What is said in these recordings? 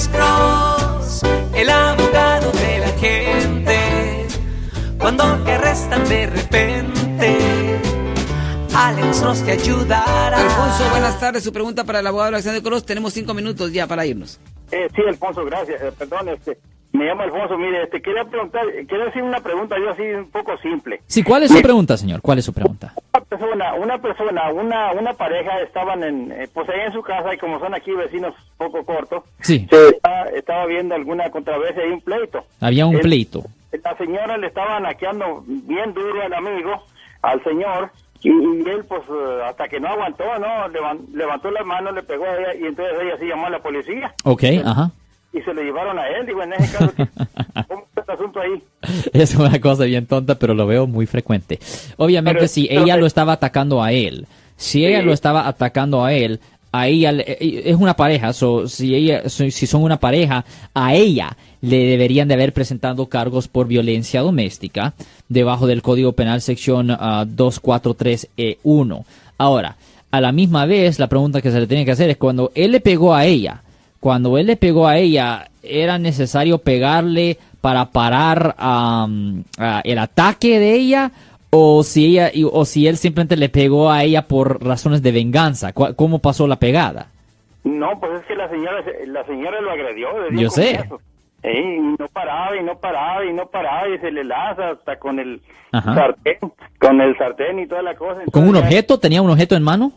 Alex Cross, el abogado de la gente. Cuando te arrestan de repente, Alex Cross te ayudará. Alfonso, buenas tardes. Su pregunta para el abogado Alexander Cross. Tenemos cinco minutos ya para irnos. Eh, sí, Alfonso, gracias. Eh, perdón, este, me llamo Alfonso. Mire, este, quería preguntar, quería decir una pregunta yo así un poco simple. Sí, ¿cuál es su pregunta, señor? ¿Cuál es su pregunta? Una persona, una persona, una, una pareja estaban en, eh, pues ahí en su casa y como son aquí vecinos poco cortos, Sí. se está- estaba viendo alguna controversia y un pleito. Había un El- pleito. La señora le estaba naqueando bien duro al amigo, al señor, y, y él pues eh, hasta que no aguantó, ¿no? Levan- levantó las manos, le pegó a ella y entonces ella sí llamó a la policía Ok, ajá. y se lo llevaron a él. Digo, en ese caso, ¿cómo está el asunto ahí? Es una cosa bien tonta, pero lo veo muy frecuente. Obviamente, Pero- si pero- ella lo estaba atacando a él, si ella Sí. lo estaba atacando a él, a ella es una pareja, so, si ella, si son una pareja, a ella le deberían de haber presentado cargos por violencia doméstica debajo del Código Penal sección ah, 243E1. Ahora, a la misma vez, la pregunta que se le tiene que hacer es cuando él le pegó a ella, cuando él le pegó a ella, ¿era necesario pegarle para parar a el ataque de ella? ¿O si, ella, o si él simplemente le pegó a ella por razones de venganza? ¿Cu- ¿Cómo pasó la pegada? No, pues es que la señora, se- la señora lo agredió. Yo sé. Eh, y no paraba y no paraba y no paraba y se le lanza hasta con el Ajá. sartén, con el sartén y toda la cosa. ¿Con un objeto? ¿Tenía un objeto en mano?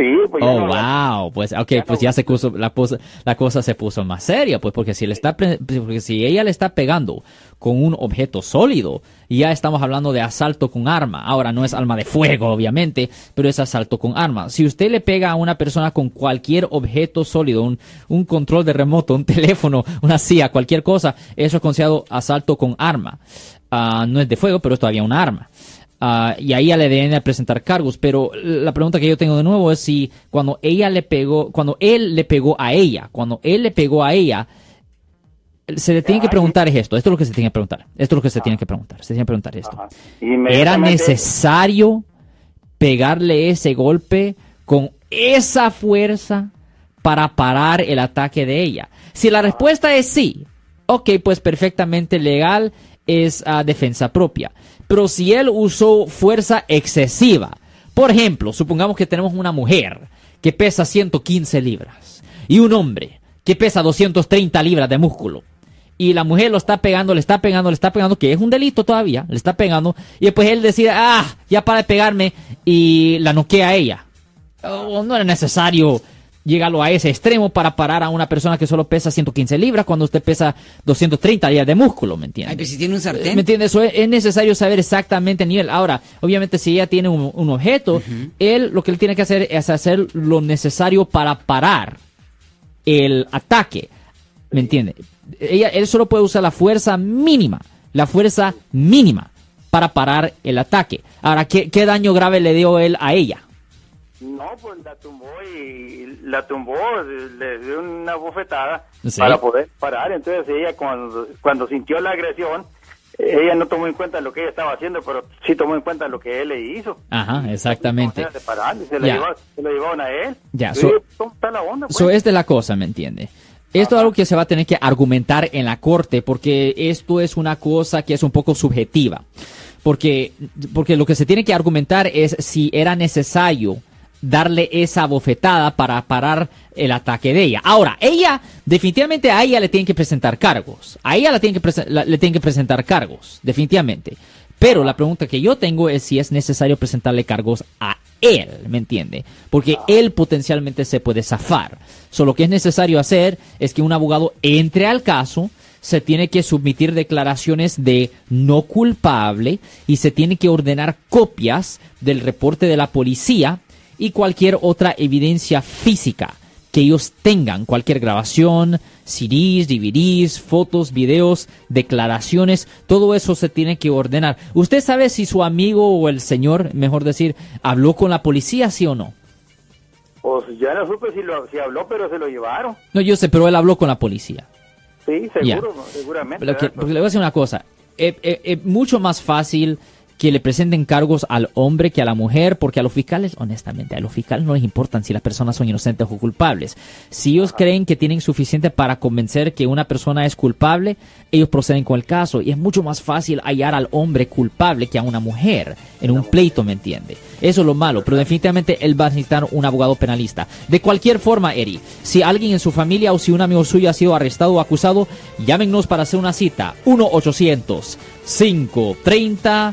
Sí, pues ya Oh, no- wow, pues, ok, pues ya se puso, la, cosa- la cosa se puso más seria, pues, porque si le está, porque si ella le está pegando con un objeto sólido, ya estamos hablando de asalto con arma. Ahora, no es arma de fuego, obviamente, pero es asalto con arma. Si usted le pega a una persona con cualquier objeto sólido, un, un control de remoto, un teléfono, una silla, cualquier cosa, eso es considerado asalto con arma. Ah, no es de fuego, pero es todavía un arma. Ah, y ahí ya le deben de presentar cargos. Pero la pregunta que yo tengo de nuevo es si cuando ella le pegó, cuando él le pegó a ella, cuando él le pegó a ella, se le tiene que preguntar es esto. Esto es lo que se tiene que preguntar. Esto es lo que se tiene que preguntar. Se tiene que preguntar esto. ¿Era necesario pegarle ese golpe con esa fuerza para parar el ataque de ella? Si la respuesta es sí, ok, pues perfectamente legal es a defensa propia. Pero si él usó fuerza excesiva, por ejemplo, supongamos que tenemos una mujer que pesa 115 libras y un hombre que pesa 230 libras de músculo y la mujer lo está pegando, le está pegando, le está pegando, que es un delito todavía, le está pegando, y después él decide, ah, ya para de pegarme, y la noquea a ella. Oh, no era necesario llegarlo a ese extremo para parar a una persona que solo pesa 115 libras cuando usted pesa 230 libras de músculo, ¿me entiende? Ay, pero si tiene un ¿Me sartén. entiendes? Eso es, es necesario saber exactamente el nivel. Ahora, obviamente, si ella tiene un, un objeto, él lo que él tiene que hacer es hacer lo necesario para parar el ataque. ¿Me entiende? Ella, él solo puede usar la fuerza mínima, la fuerza mínima para parar el ataque. Ahora, ¿qué, qué daño grave le dio él a ella? No, pues la tumbó y la tumbó, le dio una bofetada Sí. para poder parar. Entonces ella cuando, cuando sintió la agresión, ella no tomó en cuenta lo que ella estaba haciendo, pero sí tomó en cuenta lo que él le hizo. Ajá, exactamente. De parar, y se, la Ya. llevó- se lo llevaron a él. Ya, so- ¿Cómo está la onda? Pues? So, es la cosa, ¿me entiende? Esto es algo que se va a tener que argumentar en la corte porque esto es una cosa que es un poco subjetiva. Porque, porque lo que se tiene que argumentar es si era necesario darle esa bofetada para parar el ataque de ella. Ahora, ella, definitivamente a ella le tienen que presentar cargos. A ella le tienen que, la- le tienen que presentar cargos, definitivamente. Pero la pregunta que yo tengo es si es necesario presentarle cargos a él, ¿me entiende? Porque él potencialmente se puede zafar. So, lo que es necesario hacer es que un abogado entre al caso, se tiene que submitir declaraciones de no culpable y se tiene que ordenar copias del reporte de la policía y cualquier otra evidencia física que ellos tengan, cualquier grabación, CDs, DVDs, fotos, videos, declaraciones, todo eso se tiene que ordenar. ¿Usted sabe si su amigo o el señor, mejor decir, habló con la policía, sí o no? Pues ya no supe si, lo, si habló, pero se lo llevaron. No, yo sé, pero él habló con la policía. Sí, seguro, seguramente. Lo que- porque le voy a decir una cosa. Es, es- es mucho más fácil que le presenten cargos al hombre que a la mujer, porque a los fiscales, honestamente, a los fiscales no les importan si las personas son inocentes o culpables. Si ellos creen que tienen suficiente para convencer que una persona es culpable, ellos proceden con el caso. Y es mucho más fácil hallar al hombre culpable que a una mujer en un pleito, ¿me entiende? Eso es lo malo, pero definitivamente él va a necesitar un abogado penalista. De cualquier forma, Eri, si alguien en su familia o si un amigo suyo ha sido arrestado o acusado, llámenos para hacer una cita. 1-800-530.